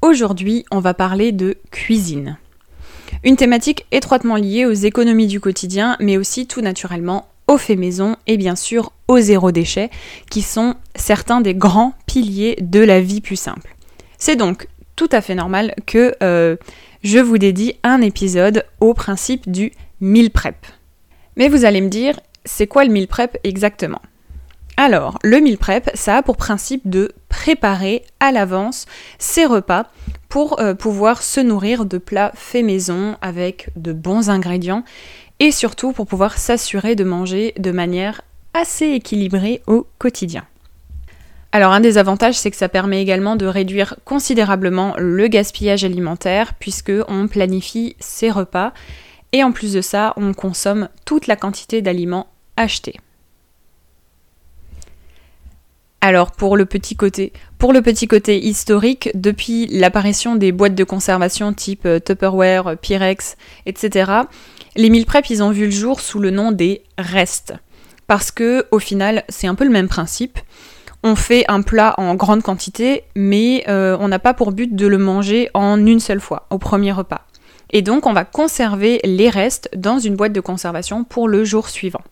Aujourd'hui, on va parler de cuisine. Une thématique étroitement liée aux économies du quotidien, mais aussi tout naturellement aux faits maison et bien sûr au zéro déchet, qui sont certains des grands piliers de la vie plus simple. C'est donc tout à fait normal que euh, je vous dédie un épisode au principe du meal prep. Mais vous allez me dire, c'est quoi le meal prep exactement? Alors, le meal prep, ça a pour principe de préparer à l'avance ses repas pour euh, pouvoir se nourrir de plats faits maison avec de bons ingrédients et surtout pour pouvoir s'assurer de manger de manière assez équilibrée au quotidien. Alors un des avantages, c'est que ça permet également de réduire considérablement le gaspillage alimentaire puisque on planifie ses repas et en plus de ça, on consomme toute la quantité d'aliments achetés. Alors pour le petit côté, pour le petit côté historique, depuis l'apparition des boîtes de conservation type euh, Tupperware, Pyrex, etc., les meal prep ils ont vu le jour sous le nom des restes. Parce que au final, c'est un peu le même principe. On fait un plat en grande quantité, mais euh, on n'a pas pour but de le manger en une seule fois, au premier repas. Et donc on va conserver les restes dans une boîte de conservation pour le jour suivant.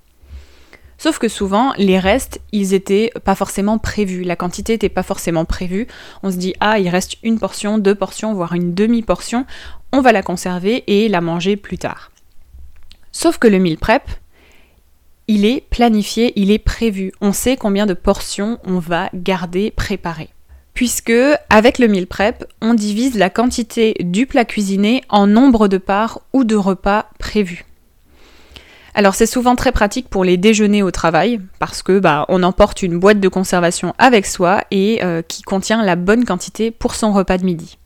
Sauf que souvent, les restes, ils étaient pas forcément prévus. La quantité n'était pas forcément prévue. On se dit, ah, il reste une portion, deux portions, voire une demi-portion. On va la conserver et la manger plus tard. Sauf que le meal prep, il est planifié, il est prévu. On sait combien de portions on va garder préparées. Puisque, avec le meal prep, on divise la quantité du plat cuisiné en nombre de parts ou de repas prévus. Alors c'est souvent très pratique pour les déjeuners au travail parce que bah, on emporte une boîte de conservation avec soi et euh, qui contient la bonne quantité pour son repas de midi.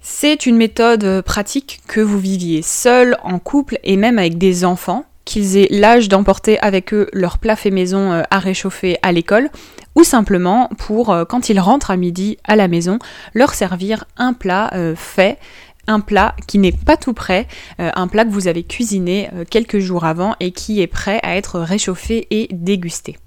C'est une méthode pratique que vous viviez seul, en couple et même avec des enfants, qu'ils aient l'âge d'emporter avec eux leur plat fait maison euh, à réchauffer à l'école, ou simplement pour, euh, quand ils rentrent à midi à la maison, leur servir un plat fait un plat qui n'est pas tout prêt, euh, un plat que vous avez cuisiné euh, quelques jours avant et qui est prêt à être réchauffé et dégusté.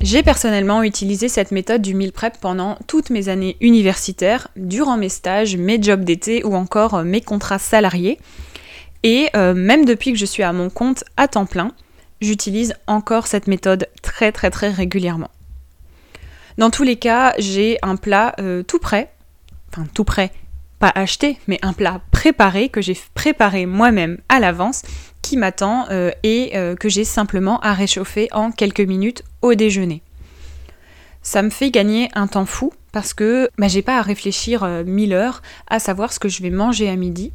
J'ai personnellement utilisé cette méthode du meal prep pendant toutes mes années universitaires, durant mes stages, mes jobs d'été ou encore euh, mes contrats salariés. Et même depuis que je suis à mon compte à temps plein, j'utilise encore cette méthode très très très régulièrement. Dans tous les cas, j'ai un plat tout prêt, enfin tout prêt, pas acheté, mais un plat préparé que j'ai préparé moi-même à l'avance qui m'attend euh, et euh, que j'ai simplement à réchauffer en quelques minutes au déjeuner. Ça me fait gagner un temps fou parce que bah, j'ai pas à réfléchir euh, mille heures à savoir ce que je vais manger à midi.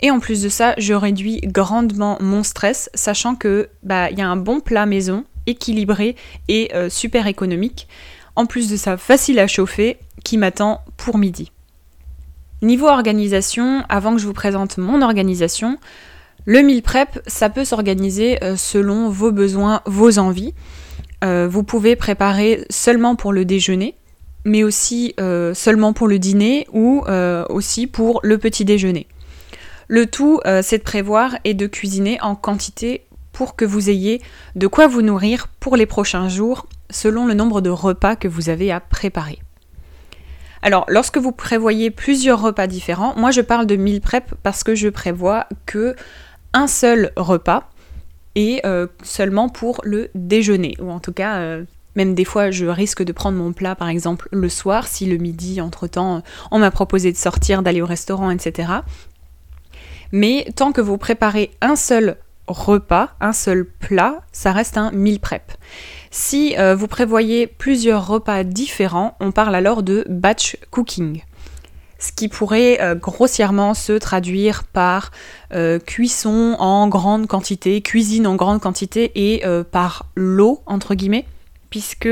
Et en plus de ça, je réduis grandement mon stress, sachant que bah il y a un bon plat maison, équilibré et super économique. En plus de ça, facile à chauffer, qui m'attend pour midi. Niveau organisation, avant que je vous présente mon organisation, le meal prep, ça peut s'organiser euh, selon vos besoins, vos envies. Euh, vous pouvez préparer seulement pour le déjeuner, mais aussi euh, seulement pour le dîner ou aussi pour le petit déjeuner. Le tout, c'est de prévoir et de cuisiner en quantité pour que vous ayez de quoi vous nourrir pour les prochains jours selon le nombre de repas que vous avez à préparer. Alors, lorsque vous prévoyez plusieurs repas différents, moi je parle de meal prep parce que je prévois que un seul repas et euh, seulement pour le déjeuner. Ou en tout cas, euh, même des fois, je risque de prendre mon plat, par exemple, le soir, si le midi, entre-temps, on m'a proposé de sortir, d'aller au restaurant, etc. Mais tant que vous préparez un seul repas, un seul plat, ça reste un meal prep. Si euh, vous prévoyez plusieurs repas différents, on parle alors de batch cooking. Ce qui pourrait euh, grossièrement se traduire par euh, cuisson en grande quantité, cuisine en grande quantité et par l'eau, entre guillemets puisque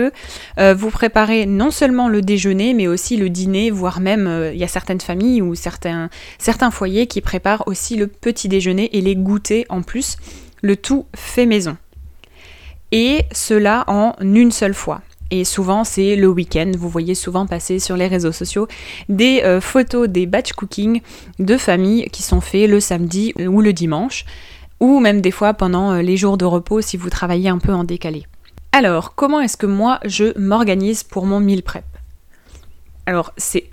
vous préparez non seulement le déjeuner, mais aussi le dîner, voire même il y a certaines familles ou certains, certains foyers qui préparent aussi le petit déjeuner et les goûters en plus, le tout fait maison et cela en une seule fois. Et souvent, c'est le week-end. Vous voyez souvent passer sur les réseaux sociaux des euh, photos des batch cooking de familles qui sont faits le samedi ou le dimanche, ou même des fois pendant euh, les jours de repos si vous travaillez un peu en décalé. Alors, comment est-ce que moi je m'organise pour mon meal prep? Alors, c'est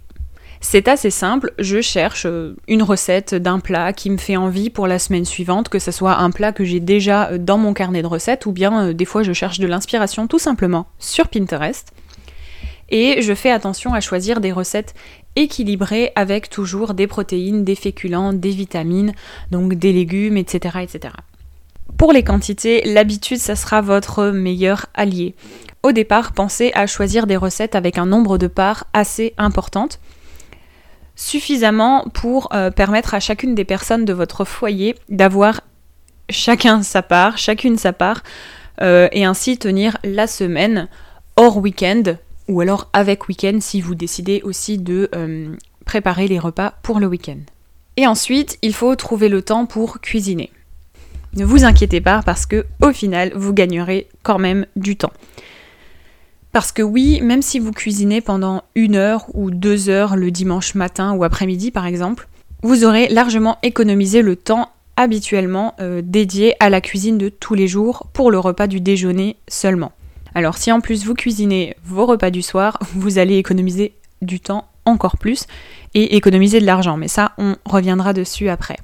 c'est assez simple, je cherche euh, une recette d'un plat qui me fait envie pour la semaine suivante, que ce soit un plat que j'ai déjà euh, dans mon carnet de recettes, ou bien euh, des fois je cherche de l'inspiration tout simplement sur Pinterest. Et je fais attention à choisir des recettes équilibrées avec toujours des protéines, des féculents, des vitamines, donc des légumes, etc. etc. Pour les quantités, l'habitude, ça sera votre meilleur allié. Au départ, pensez à choisir des recettes avec un nombre de parts assez importante suffisamment pour euh, permettre à chacune des personnes de votre foyer d'avoir chacun sa part, chacune sa part, euh, et ainsi tenir la semaine hors week-end, ou alors avec week-end si vous décidez aussi de euh, préparer les repas pour le week-end. Et ensuite, il faut trouver le temps pour cuisiner. Ne vous inquiétez pas parce que au final, vous gagnerez quand même du temps. Parce que oui, même si vous cuisinez pendant une heure ou deux heures le dimanche matin ou après-midi par exemple, vous aurez largement économisé le temps habituellement euh, dédié à la cuisine de tous les jours pour le repas du déjeuner seulement. Alors si en plus vous cuisinez vos repas du soir, vous allez économiser du temps encore plus et économiser de l'argent. Mais ça, on reviendra dessus après.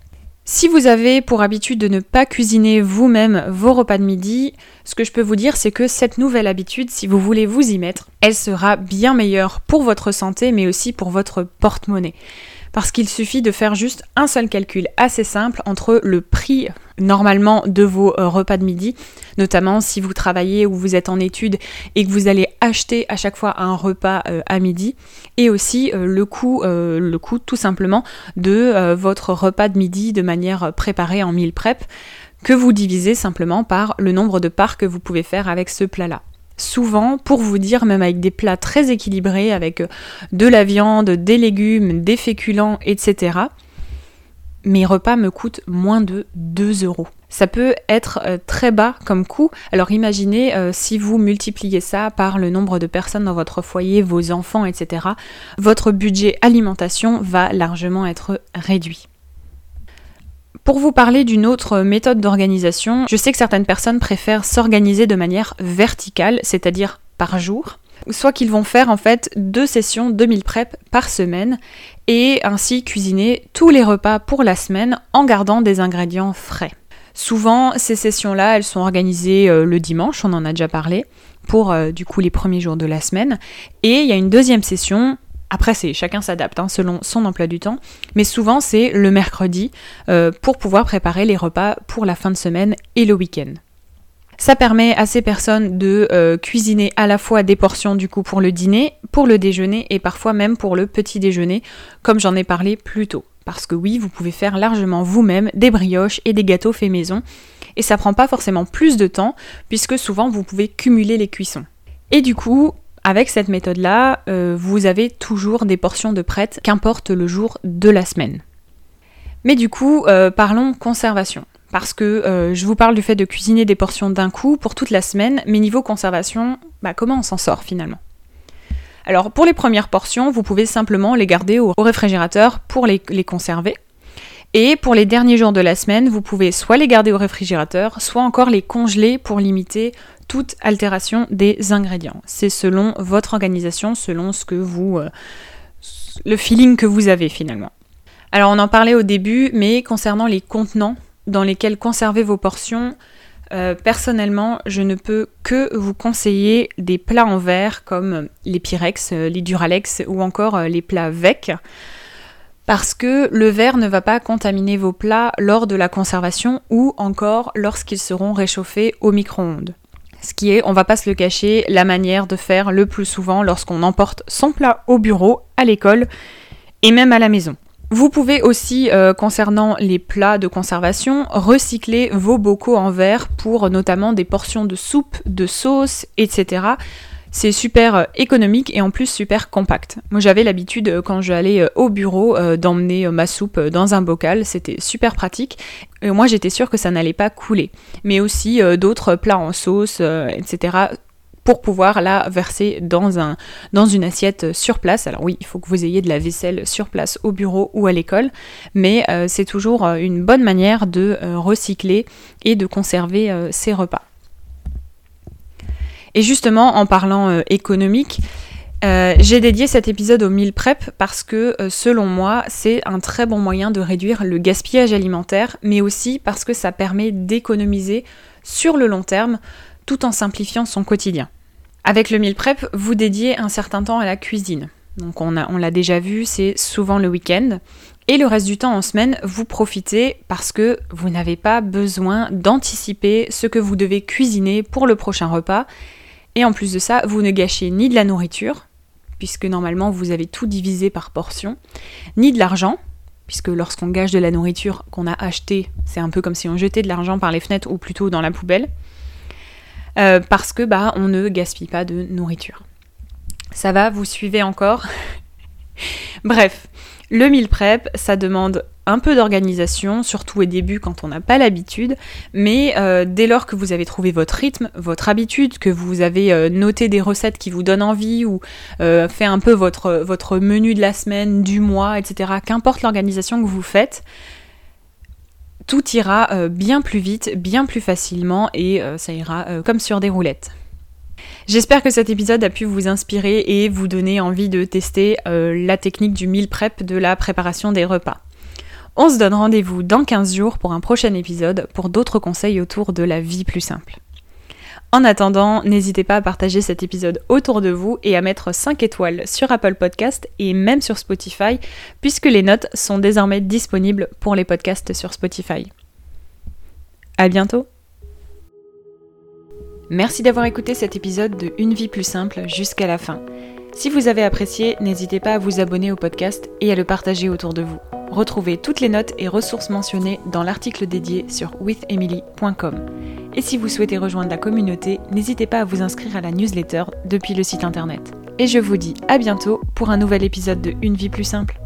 Si vous avez pour habitude de ne pas cuisiner vous-même vos repas de midi, ce que je peux vous dire c'est que cette nouvelle habitude, si vous voulez vous y mettre, elle sera bien meilleure pour votre santé mais aussi pour votre porte-monnaie. Parce qu'il suffit de faire juste un seul calcul assez simple entre le prix normalement de vos euh, repas de midi, notamment si vous travaillez ou vous êtes en études et que vous allez acheter à chaque fois un repas euh, à midi, et aussi euh, le coût, tout simplement de votre repas de midi de manière préparée en meal prep, que vous divisez simplement par le nombre de parts que vous pouvez faire avec ce plat-là souvent, pour vous dire, même avec des plats très équilibrés, avec euh, de la viande, des légumes, des féculents, etc., mes repas me coûtent moins de 2 euros. Ça peut être euh, très bas comme coût. Alors imaginez euh, si vous multipliez ça par le nombre de personnes dans votre foyer, vos enfants, etc. Votre budget alimentation va largement être réduit. Pour vous parler d'une autre méthode d'organisation, je sais que certaines personnes préfèrent s'organiser de manière verticale, c'est-à-dire par jour, soit qu'ils vont faire en fait deux sessions de meal prep par semaine et ainsi cuisiner tous les repas pour la semaine en gardant des ingrédients frais. Souvent, ces sessions-là, elles sont organisées euh, le dimanche, on en a déjà parlé, pour euh, du coup les premiers jours de la semaine. Et il y a une deuxième session après, c'est chacun s'adapte hein, selon son emploi du temps, mais souvent c'est le mercredi euh, pour pouvoir préparer les repas pour la fin de semaine et le week-end. Ça permet à ces personnes de euh, cuisiner à la fois des portions du coup pour le dîner, pour le déjeuner et parfois même pour le petit déjeuner, comme j'en ai parlé plus tôt. Parce que oui, vous pouvez faire largement vous-même des brioches et des gâteaux faits maison, et ça prend pas forcément plus de temps, puisque souvent vous pouvez cumuler les cuissons. Et du coup, avec cette méthode-là, euh, vous avez toujours des portions de prêtes, qu'importe le jour de la semaine. Mais du coup, euh, parlons conservation. Parce que euh, je vous parle du fait de cuisiner des portions d'un coup pour toute la semaine, mais niveau conservation, bah, comment on s'en sort finalement? Alors pour les premières portions, vous pouvez simplement les garder au, réfrigérateur pour les, les conserver. Et pour les derniers jours de la semaine, vous pouvez soit les garder au réfrigérateur, soit encore les congeler pour limiter altération des ingrédients. C'est selon votre organisation, selon ce que vous. Euh, le feeling que vous avez finalement. Alors on en parlait au début, mais concernant les contenants dans lesquels conserver vos portions, euh, personnellement, je ne peux que vous conseiller des plats en verre comme les Pyrex, euh, les Duralex ou encore les plats VEC parce que le verre ne va pas contaminer vos plats lors de la conservation ou encore lorsqu'ils seront réchauffés au micro-ondes. Ce qui est, on va pas se le cacher, la manière de faire le plus souvent lorsqu'on emporte son plat au bureau, à l'école et même à la maison. Vous pouvez aussi, euh, concernant les plats de conservation, recycler vos bocaux en verre pour notamment des portions de soupe, de sauce, etc. C'est super euh, économique et en plus super compact. Moi j'avais l'habitude euh, quand j'allais au bureau d'emmener ma soupe dans un bocal, c'était super pratique. Moi j'étais sûre que ça n'allait pas couler. Mais aussi d'autres plats en sauce, etc pour pouvoir la verser dans, un, dans une assiette sur place. Alors oui, il faut que vous ayez de la vaisselle sur place au bureau ou à l'école, mais euh, c'est toujours euh, une bonne manière de euh, recycler et de conserver ses repas. Et justement, en parlant économique, j'ai dédié cet épisode au meal prep parce que selon moi, c'est un très bon moyen de réduire le gaspillage alimentaire, mais aussi parce que ça permet d'économiser sur le long terme tout en simplifiant son quotidien. Avec le meal prep, vous dédiez un certain temps à la cuisine. Donc on, on l'a déjà vu, c'est souvent le week-end. Et le reste du temps en semaine, vous profitez parce que vous n'avez pas besoin d'anticiper ce que vous devez cuisiner pour le prochain repas. Et en plus de ça, vous ne gâchez ni de la nourriture, puisque normalement vous avez tout divisé par portion, ni de l'argent, puisque lorsqu'on gâche de la nourriture qu'on a acheté, c'est un peu comme si on jetait de l'argent par les fenêtres ou plutôt dans la poubelle. Euh, parce que bah on ne gaspille pas de nourriture. Ça va, vous suivez encore? Bref, le meal prep, ça demande un peu d'organisation, surtout au début quand on n'a pas l'habitude, mais euh, dès lors que vous avez trouvé votre rythme, votre habitude, que vous avez euh, noté des recettes qui vous donnent envie ou fait un peu votre, votre menu de la semaine, du mois, etc., qu'importe l'organisation que vous faites, tout ira euh, bien plus vite, bien plus facilement et euh, ça ira euh, comme sur des roulettes. J'espère que cet épisode a pu vous inspirer et vous donner envie de tester la technique du meal prep de la préparation des repas. On se donne rendez-vous dans 15 jours pour un prochain épisode pour d'autres conseils autour de la vie plus simple. En attendant, n'hésitez pas à partager cet épisode autour de vous et à mettre 5 étoiles sur Apple Podcast et même sur Spotify, puisque les notes sont désormais disponibles pour les podcasts sur Spotify. À bientôt! Merci d'avoir écouté cet épisode de Une vie plus simple jusqu'à la fin. Si vous avez apprécié, n'hésitez pas à vous abonner au podcast et à le partager autour de vous. Retrouvez toutes les notes et ressources mentionnées dans l'article dédié sur withemily.com. Et si vous souhaitez rejoindre la communauté, n'hésitez pas à vous inscrire à la newsletter depuis le site internet. Et je vous dis à bientôt pour un nouvel épisode de Une vie plus simple.